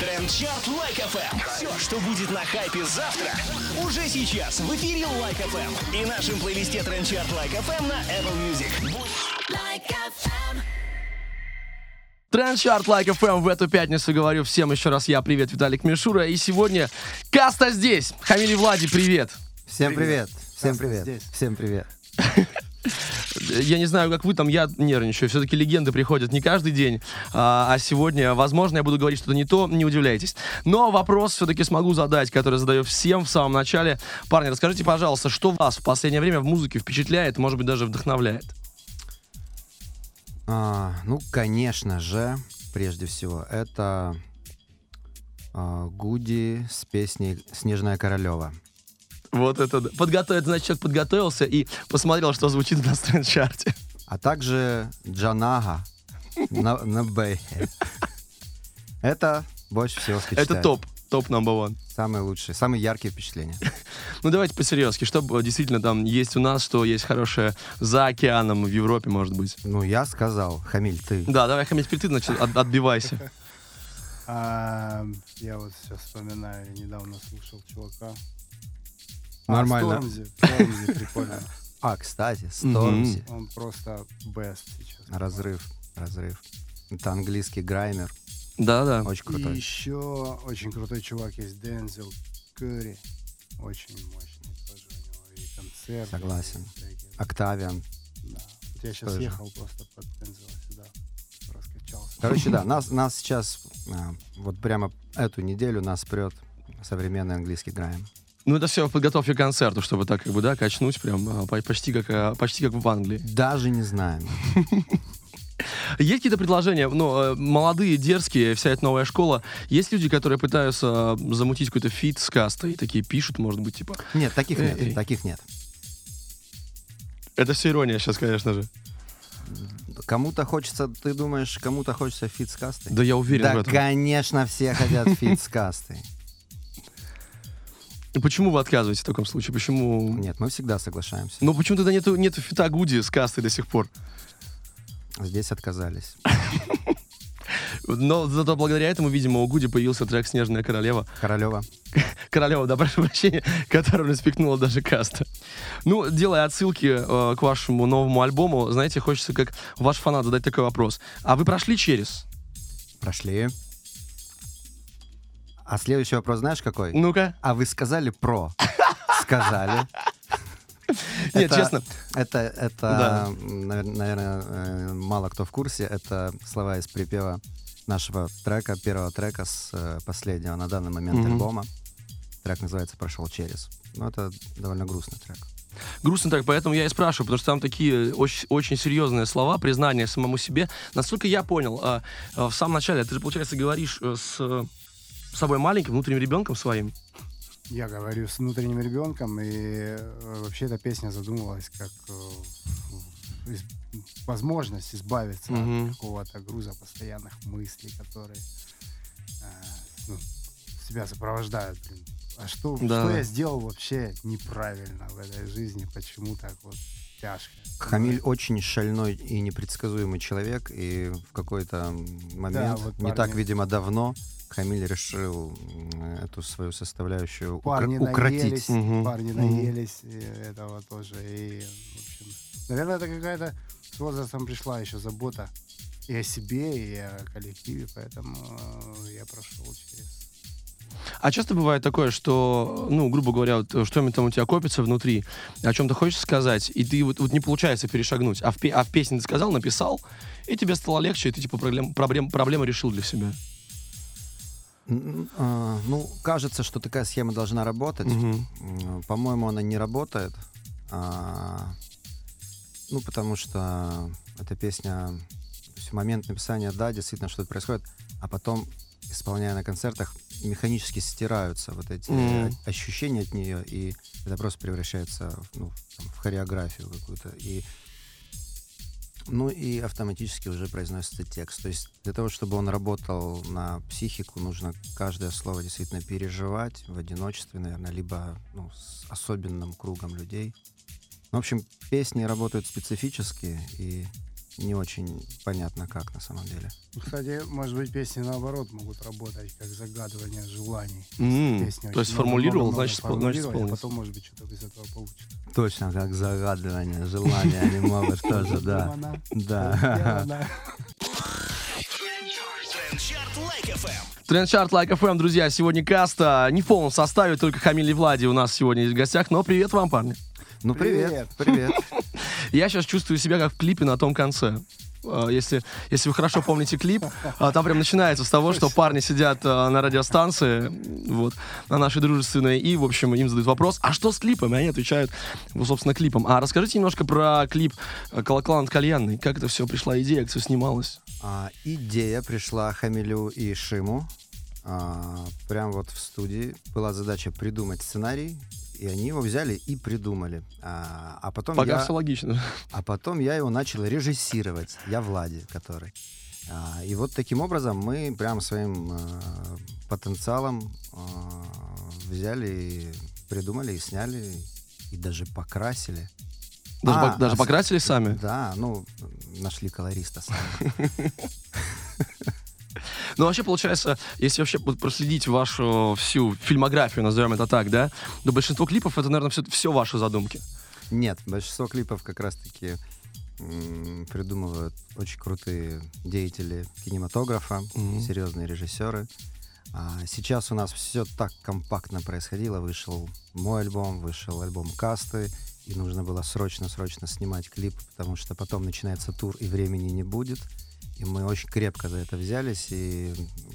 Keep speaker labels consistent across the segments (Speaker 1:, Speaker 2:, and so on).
Speaker 1: Trend Chart Like FM. Все, что будет на хайпе завтра, уже сейчас в эфире Like FM. И нашем плейлисте Trend Chart Like FM на Apple Music.
Speaker 2: Like FM.
Speaker 3: Trend Chart Like FM в эту пятницу говорю всем еще раз я. Привет, Виталик Мишура. И сегодня Каста здесь. Хамили Влади, привет.
Speaker 4: Всем привет. Всем
Speaker 5: Каста
Speaker 4: привет.
Speaker 5: здесь.
Speaker 4: Всем привет.
Speaker 3: Я не знаю, как вы там, я нервничаю. Все-таки легенды приходят не каждый день. А, а сегодня, возможно, я буду говорить что-то не то, не удивляйтесь. Но вопрос все-таки смогу задать, который задаю всем в самом начале. Парни, расскажите, пожалуйста, что вас в последнее время в музыке впечатляет, может быть, даже вдохновляет?
Speaker 4: А, ну, конечно же, прежде всего, это а, Гуди с песней «Снежная королева».
Speaker 3: Вот это да. Подготовить, значит, человек подготовился и посмотрел, что звучит на тренд-чарте.
Speaker 4: А также Джанага на, на Бэйхе. Это больше всего впечатляет.
Speaker 3: Это топ. Топ number one.
Speaker 4: Самые лучшие, самые яркие впечатления.
Speaker 3: Ну давайте по-серьезки, что действительно там есть у нас, что есть хорошее за океаном, в Европе, может быть.
Speaker 4: Ну, я сказал, Хамиль, ты.
Speaker 3: Да, давай, Хамид, ты, значит, от- отбивайся.
Speaker 5: А, я вот сейчас вспоминаю, я недавно слушал чувака.
Speaker 4: Нормально.
Speaker 5: А, Стормзи. Стормзи, прикольно.
Speaker 4: А, кстати, Стормзи.
Speaker 5: Он просто best сейчас.
Speaker 4: Разрыв, разрыв. Это английский граймер.
Speaker 3: Да-да.
Speaker 4: Очень
Speaker 5: И
Speaker 4: крутой.
Speaker 5: еще очень крутой чувак есть Дензел Кэрри. Очень мощный тоже у него и концерты.
Speaker 4: Согласен.
Speaker 5: и.
Speaker 4: Октавиан.
Speaker 5: Да. Вот я сейчас
Speaker 4: Тоже.
Speaker 5: ехал просто под Дензела сюда. Раскачался.
Speaker 4: Короче, да, нас, нас сейчас, а, вот прямо эту неделю нас прет современный английский грайм.
Speaker 3: Ну это все в подготовке к концерту, чтобы так как бы, да, качнуть прям а, по- почти как, а, почти как в Англии.
Speaker 4: Даже не знаем.
Speaker 3: Есть какие-то предложения, ну, э, молодые, дерзкие, вся эта новая школа. Есть люди, которые пытаются а, замутить какой-то feat с Кастой, такие пишут, может быть, типа.
Speaker 4: Нет, таких
Speaker 3: Эй,
Speaker 4: нет,
Speaker 3: эй.
Speaker 4: таких нет.
Speaker 3: Это все ирония сейчас, конечно же.
Speaker 4: Кому-то хочется, ты думаешь, кому-то хочется feat с Кастой?
Speaker 3: Да я уверен
Speaker 4: Да,
Speaker 3: в этом.
Speaker 4: конечно, все хотят feat с кастой.
Speaker 3: Почему вы отказываетесь в таком случае? Почему?
Speaker 4: Нет, мы всегда соглашаемся.
Speaker 3: Ну почему тогда нету, нету фита Гуди с кастой до сих пор?
Speaker 4: Здесь отказались.
Speaker 3: Но зато благодаря этому, видимо, у Гуди появился трек «Снежная королева».
Speaker 4: Королева.
Speaker 3: Королева, да, прошу прощения, которую спекнула даже каста. Ну, делая отсылки э, к вашему новому альбому, знаете, хочется как ваш фанат задать такой вопрос. А вы прошли через?
Speaker 4: Прошли. А следующий вопрос знаешь какой?
Speaker 3: Ну-ка.
Speaker 4: А вы сказали про? Сказали.
Speaker 3: Нет, честно.
Speaker 4: Это, это, наверное, мало кто в курсе. Это слова из припева нашего трека, первого трека с э, последнего на данный момент альбома. Трек называется «Прошел через». Ну, это довольно грустный трек.
Speaker 3: Грустно так, поэтому я и спрашиваю, потому что там такие очень, очень серьезные слова, признания самому себе. Насколько я понял, а, а, в самом начале ты же, получается, говоришь э, с э, собой маленьким, внутренним ребенком своим.
Speaker 5: Я говорю с внутренним ребенком, и э, вообще эта песня задумывалась как э, из- возможность избавиться
Speaker 3: Мгм.
Speaker 5: от какого-то груза постоянных мыслей, которые э, ну, себя сопровождают. блин. А что,
Speaker 3: Да.
Speaker 5: что я сделал вообще неправильно в этой жизни? Почему так вот тяжко?
Speaker 4: Хамиль очень шальной и непредсказуемый человек, и в какой-то момент,
Speaker 5: вот
Speaker 4: не так,
Speaker 5: парни-
Speaker 4: видимо, давно, Хамиль решил эту свою составляющую
Speaker 5: парни
Speaker 4: укротить.
Speaker 5: наелись,
Speaker 3: Мгм.
Speaker 5: парни наелись и этого тоже. И, в общем, наверное, это какая-то с возрастом пришла еще забота и о себе, и о коллективе, поэтому э, я прошел через...
Speaker 3: А часто бывает такое, что, ну, грубо говоря, вот, э, что-нибудь там у тебя копится внутри, о чем ты хочешь сказать, и ты вот, вот не получается перешагнуть, а в, а в песне ты сказал, написал, и тебе стало легче, и ты типа проблем, проблем, проблему решил для себя.
Speaker 4: А, Ну, кажется, что такая схема должна работать. М, По-моему, она не работает. А, Ну, потому что эта песня, в момент написания, да, действительно что-то происходит, а потом, исполняя на концертах, механически стираются вот эти о- ощущения от нее, и это просто превращается ну, там, в хореографию какую-то. И ну и автоматически уже произносится текст. То есть для того, чтобы он работал на психику, нужно каждое слово действительно переживать в одиночестве, наверное, либо ну, с особенным кругом людей. Ну, в общем, песни работают специфически, и не очень понятно, как на самом деле.
Speaker 5: Ну, Кстати, может быть, песни наоборот могут работать, как загадывание желаний.
Speaker 3: М,
Speaker 5: Песни
Speaker 3: то есть
Speaker 5: очень
Speaker 3: сформулировал,
Speaker 5: много-много
Speaker 3: значит, значит,
Speaker 5: а потом, может быть, что-то из этого получится.
Speaker 4: Точно, как загадывание, желания они могут тоже, да. Да.
Speaker 1: Trend Chart
Speaker 3: Like FM. FM, друзья, сегодня Каста не в полном составе, только Хамиль и Влади у нас сегодня есть в гостях, но привет вам, парни.
Speaker 4: Ну, привет, привет.
Speaker 3: Я сейчас чувствую себя как в клипе на том конце. А, Если, если вы хорошо помните клип, а, там прям начинается с того, что парни сидят а, на радиостанции, вот, на нашей дружественной, и, в общем, им задают вопрос, а что с клипом? И они отвечают, ну, собственно, клипом. А расскажите немножко про клип э, «Колокола над кальянной». Как это все пришла идея, как все снималось?
Speaker 4: А, идея пришла Хамилю и Шиму. А, прям вот в студии была задача придумать сценарий, и они его взяли и придумали. А, а потом
Speaker 3: Пока
Speaker 4: я...
Speaker 3: все логично.
Speaker 4: А потом я его начал режиссировать. Я Влади, который. А, и вот таким образом мы прям своим э, потенциалом э, взяли придумали, и сняли, и даже покрасили.
Speaker 3: Даже,
Speaker 4: А,
Speaker 3: пок- даже
Speaker 4: а
Speaker 3: покрасили сами?
Speaker 4: Да, ну, нашли колориста сами.
Speaker 3: Ну, вообще, получается, если вообще проследить вашу всю фильмографию, назовем это так, да, то большинство клипов это, наверное, все, все ваши задумки.
Speaker 4: Нет, большинство клипов как раз-таки придумывают очень крутые деятели кинематографа,
Speaker 3: Мгм.
Speaker 4: серьезные режиссеры. А сейчас у нас все так компактно происходило. Вышел мой альбом, вышел альбом Касты, и нужно было срочно-срочно снимать клип, потому что потом начинается тур, и времени не будет. И мы очень крепко за это взялись, и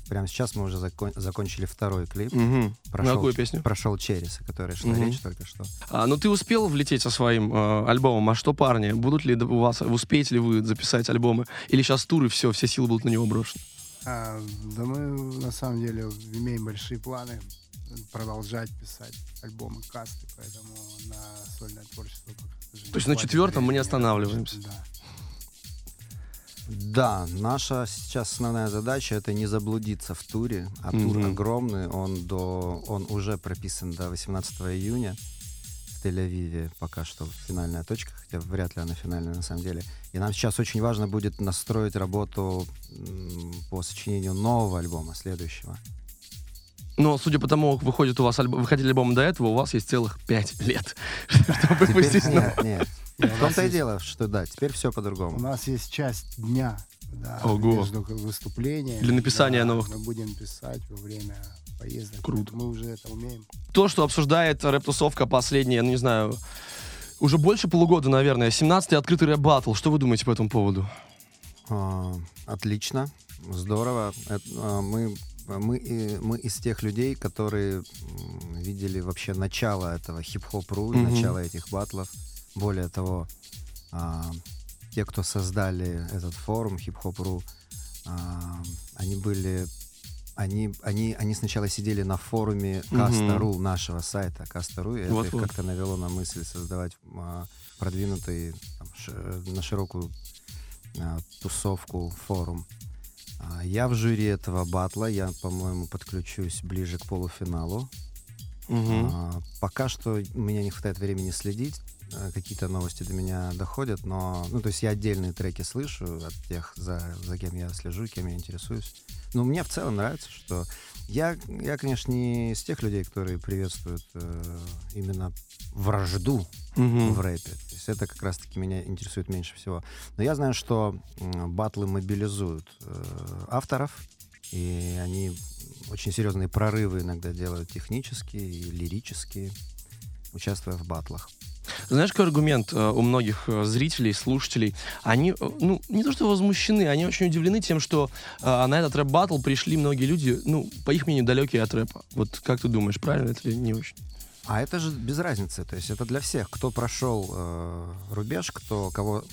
Speaker 4: прямо сейчас мы уже закон- закончили второй клип.
Speaker 3: Мгм. На какую песню?
Speaker 4: Прошел Черес, о которой шла
Speaker 3: Мгм.
Speaker 4: речь только что.
Speaker 3: А, ну, ты успел влететь со своим э, альбомом, а что, парни, будут ли у вас, успеете ли вы записать альбомы? Или сейчас тур и все, все силы будут на него брошены?
Speaker 5: А, да мы на самом деле имеем большие планы продолжать писать альбомы касты, поэтому на сольное творчество пока,
Speaker 3: То есть на четвертом мы не останавливаемся?
Speaker 5: Да.
Speaker 4: Да, наша сейчас основная задача это не заблудиться в туре, а тур
Speaker 3: Мгм.
Speaker 4: огромный, он до, он уже прописан до 18 июня в Тель-Авиве, пока что финальная точка, хотя вряд ли она финальная на самом деле. И нам сейчас очень важно будет настроить работу по сочинению нового альбома, следующего.
Speaker 3: Но, судя по тому, как выходит у вас альбом, выходили альбомы до этого, у вас есть целых пять лет, чтобы выпустить
Speaker 4: нет, нет.
Speaker 5: Не, у
Speaker 4: В том-то и дело, что да, теперь все
Speaker 5: У
Speaker 4: по-другому.
Speaker 5: нас есть часть дня да,
Speaker 3: Ого.
Speaker 5: между выступлениями.
Speaker 3: Для написания
Speaker 5: Да,
Speaker 3: новых.
Speaker 5: Мы будем писать во время поездок.
Speaker 3: Круто.
Speaker 5: Мы уже это умеем.
Speaker 3: То, что обсуждает рэп-тусовка последние, ну, не знаю, уже больше полугода, наверное, 17-й открытый рэп-баттл. Что вы думаете по этому поводу?
Speaker 4: А, Отлично, здорово. Это, а, Мы, мы, и- мы из тех людей, которые видели вообще начало этого hip-hop.ru,
Speaker 3: Мгм.
Speaker 4: начало этих батлов. Более того, а, те, кто создали этот форум hip-hop.ru, а, они были... Они, они, они сначала сидели на форуме. Каста.ру, нашего сайта Каста.ру, и это их
Speaker 3: Вот-вот.
Speaker 4: как-то навело на мысль создавать а, продвинутый там, ш- на широкую а, тусовку, форум. А, Я в жюри этого батла, я, по-моему, подключусь ближе к полуфиналу.
Speaker 3: Мгм.
Speaker 4: А, Пока что у меня не хватает времени следить, а, какие-то новости до меня доходят, но, ну, то есть я отдельные треки слышу от тех, за, за кем я слежу, кем я интересуюсь. Но мне в целом нравится, что я, я конечно, не из тех людей, которые приветствуют э, именно вражду
Speaker 3: Мгм.
Speaker 4: в рэпе. То есть это как раз-таки меня интересует меньше всего. Но я знаю, что м, батлы мобилизуют э, авторов, и они очень серьезные прорывы иногда делают технические и лирические, участвуя в батлах.
Speaker 3: Знаешь, какой аргумент э, у многих э, зрителей, слушателей? Они, э, ну, не то что возмущены, они очень удивлены тем, что э, на этот рэп-баттл пришли многие люди, ну, по их мнению, далекие от рэпа. Вот как ты думаешь, правильно это или не очень?
Speaker 4: А это же без разницы, то есть это для всех. Кто прошел э, рубеж, кто, кого,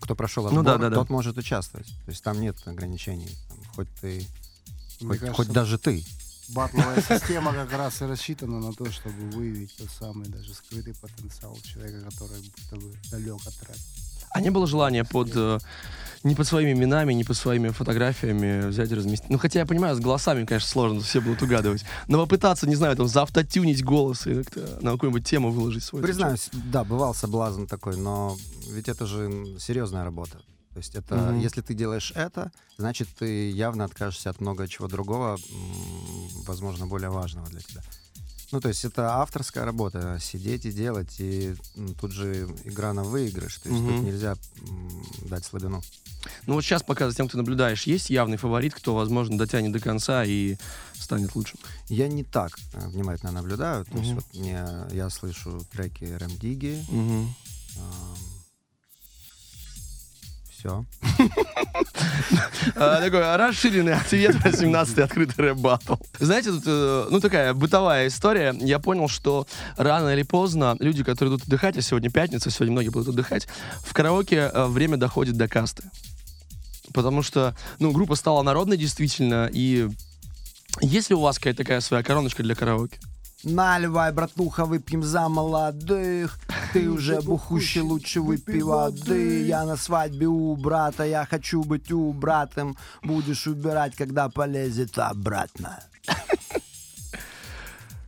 Speaker 4: кто прошел
Speaker 3: Ну
Speaker 4: отбор,
Speaker 3: да, да, да.
Speaker 4: тот может участвовать. То есть там нет ограничений. Там хоть ты,
Speaker 5: Мне
Speaker 4: хоть,
Speaker 5: кажется,
Speaker 4: хоть даже ты.
Speaker 5: Батловая система как раз и рассчитана на то, чтобы выявить тот самый даже скрытый потенциал человека, который будто бы далек от рэпа.
Speaker 3: А не было желания под э, не под своими именами, не под своими фотографиями взять и разместить. Ну, хотя я понимаю, с голосами, конечно, сложно, все будут угадывать. Но попытаться, не знаю, там, заавтотюнить голос и как-то на какую-нибудь тему выложить свой.
Speaker 4: Признаюсь, да, бывал соблазн такой, но ведь это же серьезная работа. То есть это,
Speaker 3: Мгм.
Speaker 4: если ты делаешь это, значит, ты явно откажешься от много чего другого, возможно, более важного для тебя. Ну, то есть это авторская работа, сидеть и делать, и тут же игра на выигрыш, то есть тут
Speaker 3: Мгм.
Speaker 4: нельзя дать слабину.
Speaker 3: Ну вот сейчас, пока за тем, кто наблюдаешь, есть явный фаворит, кто, возможно, дотянет до конца и станет лучшим?
Speaker 4: Я не так э, внимательно наблюдаю, то есть
Speaker 3: Мгм.
Speaker 4: вот мне, я слышу треки Рэм Диги,
Speaker 3: Мгм.
Speaker 4: Все.
Speaker 3: А, Такой расширенный ответ 18-й открытый рэп баттл. Знаете, тут, э, ну, такая бытовая история. Я понял, что рано или поздно люди, которые идут отдыхать, а сегодня пятница, сегодня многие будут отдыхать, в караоке э, время доходит до касты. Потому что, ну, группа стала народной действительно, и есть ли у вас какая-то такая своя короночка для караоке?
Speaker 4: Наливай, братуха, выпьем за молодых. Ты уже бухущий, лучше выпей воды. Я на свадьбе у брата, я хочу быть у братом. Будешь убирать, когда полезет обратно.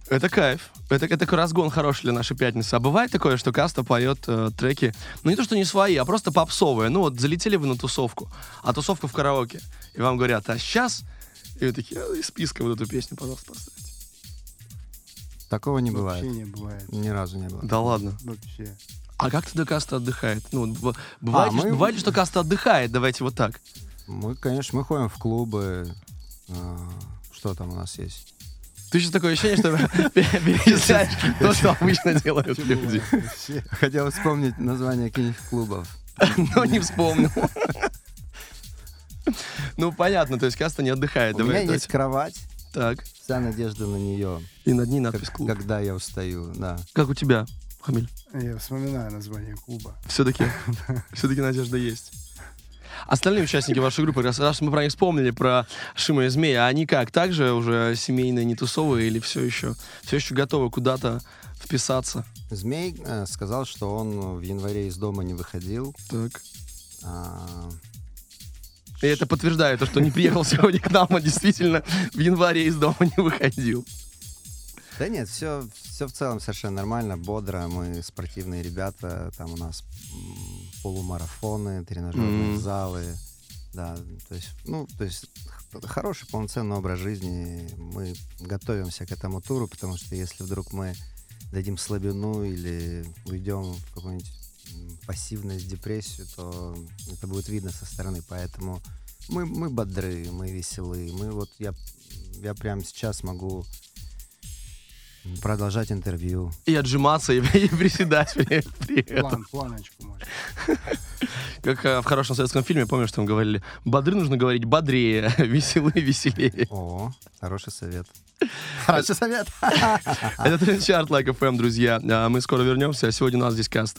Speaker 3: Это кайф. Это, это такой разгон хороший для нашей пятницы. А бывает такое, что каста поет э, треки, ну не то, что не свои, а просто попсовые. Ну вот залетели вы на тусовку, а тусовка в караоке. И вам говорят, а сейчас... И вы такие, «А, из списка вот эту песню, пожалуйста, поставьте.
Speaker 4: Такого не
Speaker 5: Вообще
Speaker 4: бывает.
Speaker 5: не бывает.
Speaker 4: Ни разу не было.
Speaker 3: Да ладно.
Speaker 5: Вообще.
Speaker 3: А как тогда каста отдыхает? Ну, б- бывает, ли,
Speaker 4: мы-
Speaker 3: бывает что каста отдыхает? Давайте вот так.
Speaker 4: Мы, конечно, мы ходим в клубы. а, Что там у нас есть?
Speaker 3: Ты сейчас такое ощущение, что перечисляешь то, что обычно делают люди.
Speaker 5: Вообще.
Speaker 4: Хотел вспомнить название каких-нибудь клубов.
Speaker 3: Но не вспомнил. Ну, понятно, то есть каста не отдыхает.
Speaker 4: У меня есть кровать,
Speaker 3: Так.
Speaker 4: вся надежда на нее,
Speaker 3: И над ней надпись
Speaker 4: как-
Speaker 3: клуб.
Speaker 4: когда я устаю, да.
Speaker 3: Как у тебя, Хамиль?
Speaker 5: Я вспоминаю название клуба.
Speaker 3: Все-таки, все-таки надежда есть. Остальные участники вашей группы, раз, раз мы про них вспомнили, про Шима и Змея, они как, также уже семейные, не тусовые или все еще, все еще готовы куда-то вписаться?
Speaker 4: Змей э, сказал, что он в январе из дома не выходил.
Speaker 3: Так.
Speaker 4: а,
Speaker 3: И это подтверждает то, что не приехал сегодня к нам, а действительно в январе из дома не выходил.
Speaker 4: Да нет, все, все в целом совершенно нормально, бодро. Мы спортивные ребята, там у нас полумарафоны, тренажерные
Speaker 3: Мгм.
Speaker 4: залы. Да, то есть, ну, то есть хороший полноценный образ жизни. Мы готовимся к этому туру, потому что если вдруг мы дадим слабину или уйдем в какую-нибудь м, пассивность, депрессию, то это будет видно со стороны. Поэтому мы, мы бодры, мы веселы. Мы вот я, я прямо сейчас могу продолжать интервью.
Speaker 3: И отжиматься, и, и приседать при, при этом.
Speaker 5: План, планочку.
Speaker 3: Как э, в хорошем советском фильме, помнишь, там говорили, бодры нужно говорить бодрее, веселые, веселее.
Speaker 4: О, хороший совет. Хороший совет.
Speaker 3: Это Trend Chart Like FM, друзья. А Мы скоро вернемся, сегодня у нас здесь каст.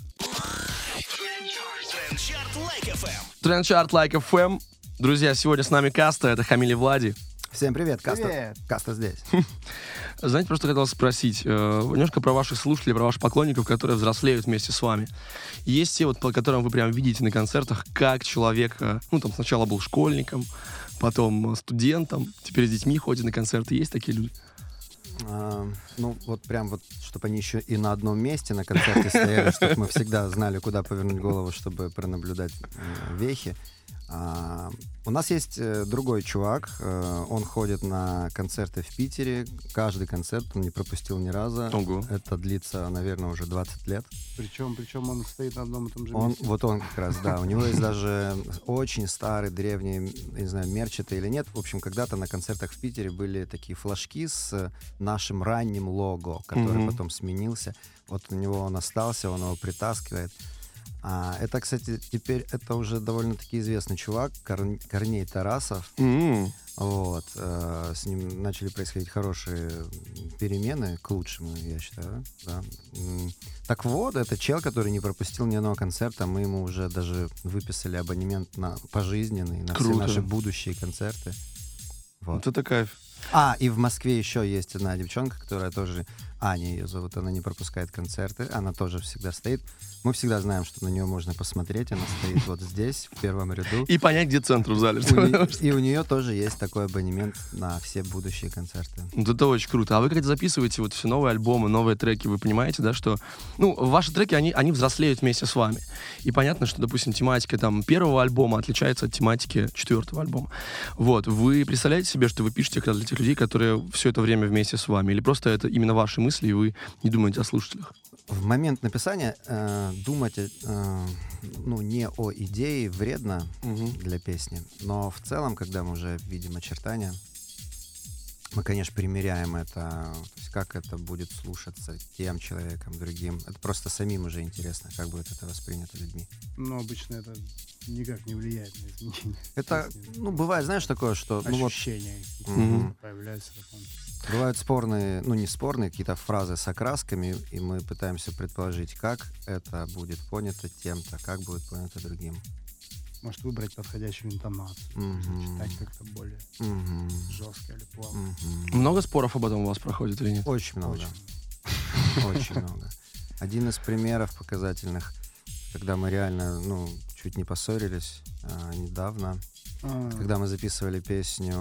Speaker 1: Трендчарт Лайк ФМ.
Speaker 3: Трендчарт Like FM. Друзья, сегодня с нами Каста, это Хамиль и Влади.
Speaker 4: Всем привет, Каста.
Speaker 5: Привет.
Speaker 4: Каста здесь.
Speaker 3: Знаете, просто хотел спросить э, немножко про ваших слушателей, про ваших поклонников, которые взрослеют вместе с вами. Есть те, вот, по которым вы прям видите на концертах, как человек, э, ну, там сначала был школьником, потом э, студентом, теперь с детьми ходит на концерты. Есть такие люди?
Speaker 4: А, ну, вот прям вот, чтобы они еще и на одном месте на концерте стояли, чтобы мы всегда знали, куда повернуть голову, чтобы пронаблюдать э, вехи. А, у нас есть э, другой чувак, э, он ходит на концерты в Питере, каждый концерт он не пропустил ни разу.
Speaker 3: Ого.
Speaker 4: Это длится, наверное, уже 20 лет.
Speaker 5: Причем, причем он стоит на одном и том же
Speaker 4: Он,
Speaker 5: месте.
Speaker 4: вот он как раз, да. У него есть даже очень старый, древний, не знаю, мерч это или нет. В общем, когда-то на концертах в Питере были такие флажки с нашим ранним лого, который потом сменился. Вот у него он остался, он его притаскивает. А, это, кстати, теперь это уже довольно-таки известный чувак, Кор- Корней Тарасов.
Speaker 3: М,
Speaker 4: Вот, э, с ним начали происходить хорошие перемены к лучшему, я считаю. Да. Так вот, это чел, который не пропустил ни одного концерта. Мы ему уже даже выписали абонемент на пожизненный на
Speaker 3: Круто.
Speaker 4: все наши будущие концерты. Вот
Speaker 3: это кайф.
Speaker 4: А, и в Москве еще есть одна девчонка, которая тоже Аня ее зовут, она не пропускает концерты, она тоже всегда стоит. Мы всегда знаем, что на нее можно посмотреть, она стоит вот здесь, в первом ряду.
Speaker 3: И понять, где центр в зале.
Speaker 4: И у нее тоже есть такой абонемент на все будущие концерты.
Speaker 3: Это очень круто. А вы когда записываете вот все новые альбомы, новые треки, вы понимаете, да, что, ну, ваши треки, они, они взрослеют вместе с вами. И понятно, что, допустим, тематика там первого альбома отличается от тематики четвертого альбома. Вот, вы представляете себе, что вы пишете для тех людей, которые все это время вместе с вами? Или просто это именно ваши мысли, и вы не думаете о слушателях?
Speaker 4: В момент написания э, думать э, ну, не о идее вредно для песни, но в целом, когда мы уже видим очертания, мы, конечно, примеряем это, то есть как это будет слушаться тем человеком, другим. Это просто самим уже интересно, как будет это воспринято людьми.
Speaker 5: Но обычно это никак не влияет на изменения.
Speaker 4: Это,
Speaker 5: песни.
Speaker 4: ну, бывает, знаешь, такое, что ну, вот,
Speaker 5: Ощущения появляются. потом.
Speaker 4: Бывают спорные, ну, не спорные, какие-то фразы с окрасками, и мы пытаемся предположить, как это будет понято тем-то, как будет понято другим.
Speaker 5: Может выбрать подходящую интонацию.
Speaker 4: Мгм.
Speaker 5: Читать как-то более
Speaker 4: Мгм.
Speaker 5: жестко или плавно.
Speaker 4: Мгм.
Speaker 3: Много споров об этом у вас проходит или нет?
Speaker 4: Очень много.
Speaker 5: Очень.
Speaker 4: Очень много. Один из примеров показательных, когда мы реально, ну, чуть не поссорились а, недавно,
Speaker 5: А,
Speaker 4: когда мы записывали песню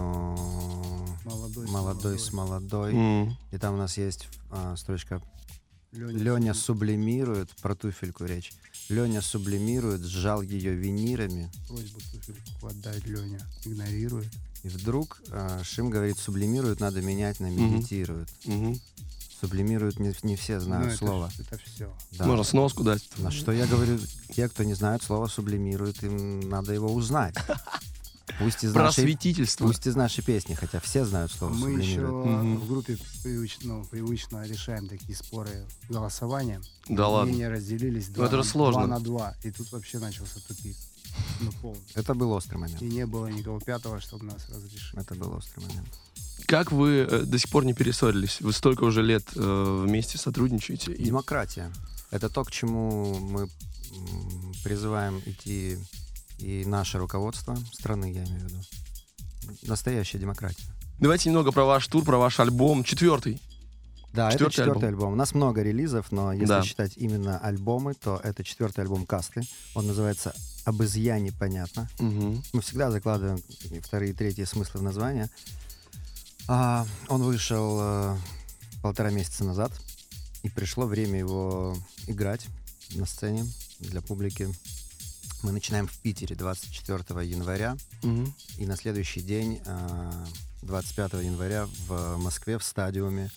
Speaker 5: Молодой с
Speaker 4: «Молодой с молодой»,
Speaker 3: М.
Speaker 4: и там у нас есть а, строчка «Леня сублимирует», про туфельку речь, «Леня сублимирует, сжал ее винирами»,
Speaker 5: просьбу туфельку отдать Леня игнорирует.
Speaker 4: и вдруг а, Шим говорит «сублимирует» надо менять на. «медитирует».
Speaker 3: Мгм.
Speaker 4: «Сублимирует» не, не все
Speaker 5: Ну,
Speaker 4: знают
Speaker 5: это,
Speaker 4: слово.
Speaker 5: Это все.
Speaker 4: Да.
Speaker 3: Можно сноску дать.
Speaker 4: На что я говорю, те, кто не знают слово сублимирует, им надо его узнать. Пусть из, нашей,
Speaker 3: Просветительство.
Speaker 4: пусть из нашей песни, хотя все знают слово
Speaker 5: Мы еще
Speaker 4: сублимирует.
Speaker 3: Мгм.
Speaker 5: в группе привыч- ну, привычно решаем такие споры голосованием.
Speaker 3: Да ладно.
Speaker 5: Мнения разделились два,
Speaker 3: это
Speaker 5: на,
Speaker 3: сложно.
Speaker 5: два на два. И тут вообще начался тупик. Ну, полный.
Speaker 4: Это был острый момент.
Speaker 5: И не было никого пятого, чтобы нас разрешить.
Speaker 4: Это был острый момент.
Speaker 3: Как вы э, до сих пор не перессорились? Вы столько уже лет э, вместе сотрудничаете. и-
Speaker 4: Демократия. Это то, к чему мы призываем идти и наше руководство страны, я имею в виду. Настоящая демократия.
Speaker 3: Давайте немного про ваш тур, про ваш альбом. Четвертый.
Speaker 4: Да,
Speaker 3: Четвертый
Speaker 4: это четвертый
Speaker 3: альбом.
Speaker 4: альбом. У нас много релизов, но если
Speaker 3: Да.
Speaker 4: считать именно альбомы, то это четвертый альбом Касты. Он называется «Об изъяне понятно».
Speaker 3: Мгм.
Speaker 4: Мы всегда закладываем вторые и третьи смыслы в название. А, он вышел э, полтора месяца назад, и пришло время его играть на сцене для публики. Мы начинаем в Питере 24 января,
Speaker 3: Мгм.
Speaker 4: и на следующий день, э, 25 января, в Москве в стадиуме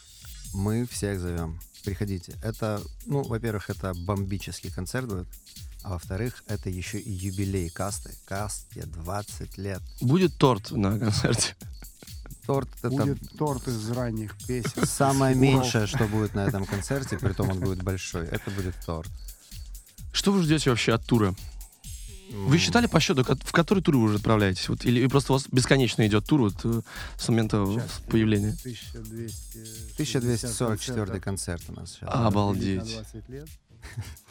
Speaker 4: мы всех зовем. Приходите. Это, ну, во-первых, это бомбический концерт будет, а во-вторых, это еще и юбилей касты. Касте 20 лет.
Speaker 3: Будет торт на концерте.
Speaker 4: Торт это
Speaker 5: Будет торт из ранних песен.
Speaker 4: самое меньшее, что будет на этом концерте, при том он будет большой. Это будет торт.
Speaker 3: Что вы ждете вообще от тура? Вы считали по счету, в который тур вы уже отправляетесь? Вот, или просто у вас бесконечно идет тур вот, э, с момента
Speaker 5: Сейчас
Speaker 3: появления?
Speaker 5: 1200
Speaker 4: 1244 концерт у нас сейчас.
Speaker 3: Обалдеть.
Speaker 5: На 20 лет.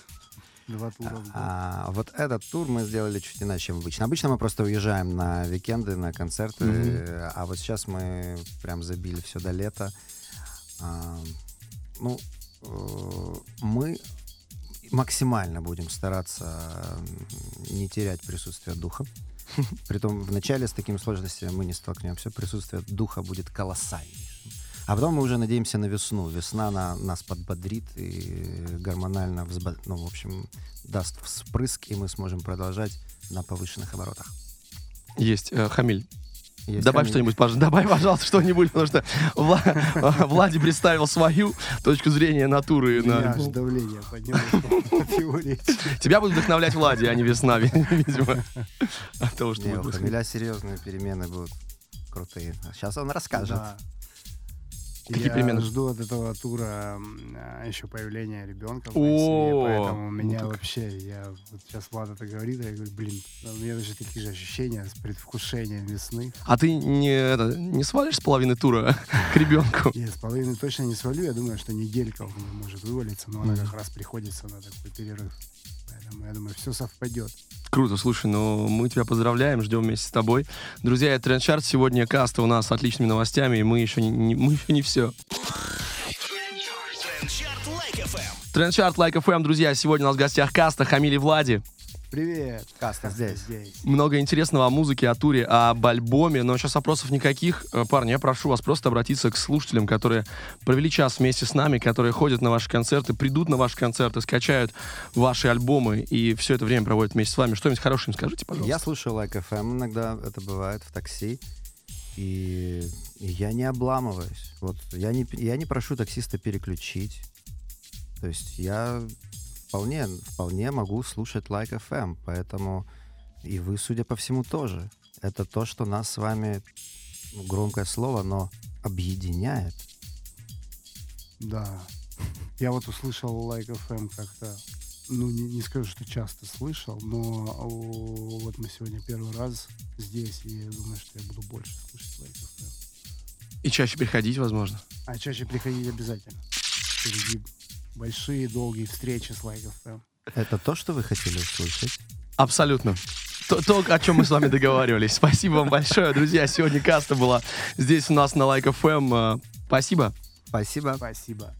Speaker 5: Два тура в год.
Speaker 4: А, вот этот тур мы сделали чуть иначе, чем обычно. Обычно мы просто уезжаем на викенды, на концерты, э, а вот сейчас мы прям забили все до лета. А, ну, э, мы максимально будем стараться не терять присутствие духа. Притом в начале с такими сложностями мы не столкнемся. Присутствие духа будет колоссальнейшим. А потом мы уже надеемся на весну. Весна на, нас подбодрит и гормонально, взбо- ну, в общем, даст вспрыск, и мы сможем продолжать на повышенных оборотах.
Speaker 3: Есть. Э, Хамиль,
Speaker 4: Есть
Speaker 3: добавь что-нибудь, пожалуйста. Добавь, пожалуйста, что-нибудь, потому что Вла- Влади представил свою точку зрения на туры.
Speaker 5: У меня
Speaker 3: на
Speaker 5: давление поднялось.
Speaker 3: Тебя будет вдохновлять Влади, а не весна, видимо. От того, что
Speaker 4: Не, у. Хамиля серьезные перемены будут крутые. Сейчас он расскажет.
Speaker 5: Да.
Speaker 3: Какие
Speaker 5: я
Speaker 3: перемены?
Speaker 5: жду от этого тура а, еще появления ребенка
Speaker 3: О,
Speaker 5: поэтому у
Speaker 3: ну
Speaker 5: меня
Speaker 3: так.
Speaker 5: вообще, я вот сейчас Влад это говорит, я говорю, блин, у меня даже такие же ощущения с предвкушением весны.
Speaker 3: А ты не, это, не свалишь с половины тура к ребенку?
Speaker 5: Я с половины точно не свалю, я думаю, что неделька у меня может вывалиться, но она как раз приходится на такой перерыв. Поэтому я думаю, все совпадет.
Speaker 3: Круто, слушай, ну мы тебя поздравляем, ждем вместе с тобой. Друзья, это Трендчарт. Сегодня каста у нас с отличными новостями, и мы еще не, не- мы еще не все. Трендчарт Like FM, друзья. Сегодня у нас в гостях Каста, Хамили Влади.
Speaker 5: Привет.
Speaker 4: Каста здесь.
Speaker 5: Здесь.
Speaker 3: Много интересного о музыке, о туре, об альбоме. Но сейчас вопросов никаких. Э, Парни, я прошу вас просто обратиться к слушателям, которые провели час вместе с нами, которые ходят на ваши концерты, придут на ваши концерты, скачают ваши альбомы и все это время проводят вместе с вами. Что-нибудь хорошее им скажите, пожалуйста.
Speaker 4: Я слушаю Like FM иногда, это бывает в такси. И, и я не обламываюсь. Вот я не, я не прошу таксиста переключить. То есть я вполне, вполне могу слушать Like FM, поэтому и вы, судя по всему, тоже. Это то, что нас с вами, ну, громкое слово, но объединяет.
Speaker 5: Да. Я вот услышал Like FM как-то, ну, не, не скажу, что часто слышал, но о, вот мы сегодня первый раз здесь, и я думаю, что я буду больше слушать Like FM.
Speaker 3: И чаще приходить, возможно.
Speaker 5: А чаще приходить обязательно. Впереди большие, долгие встречи с Like FM.
Speaker 4: Это то, что вы хотели услышать?
Speaker 3: Абсолютно. То, то, о чем мы с вами договаривались. Спасибо вам большое, друзья. Сегодня каста была здесь у нас на Like FM. Э, Спасибо.
Speaker 4: Спасибо.
Speaker 5: Спасибо.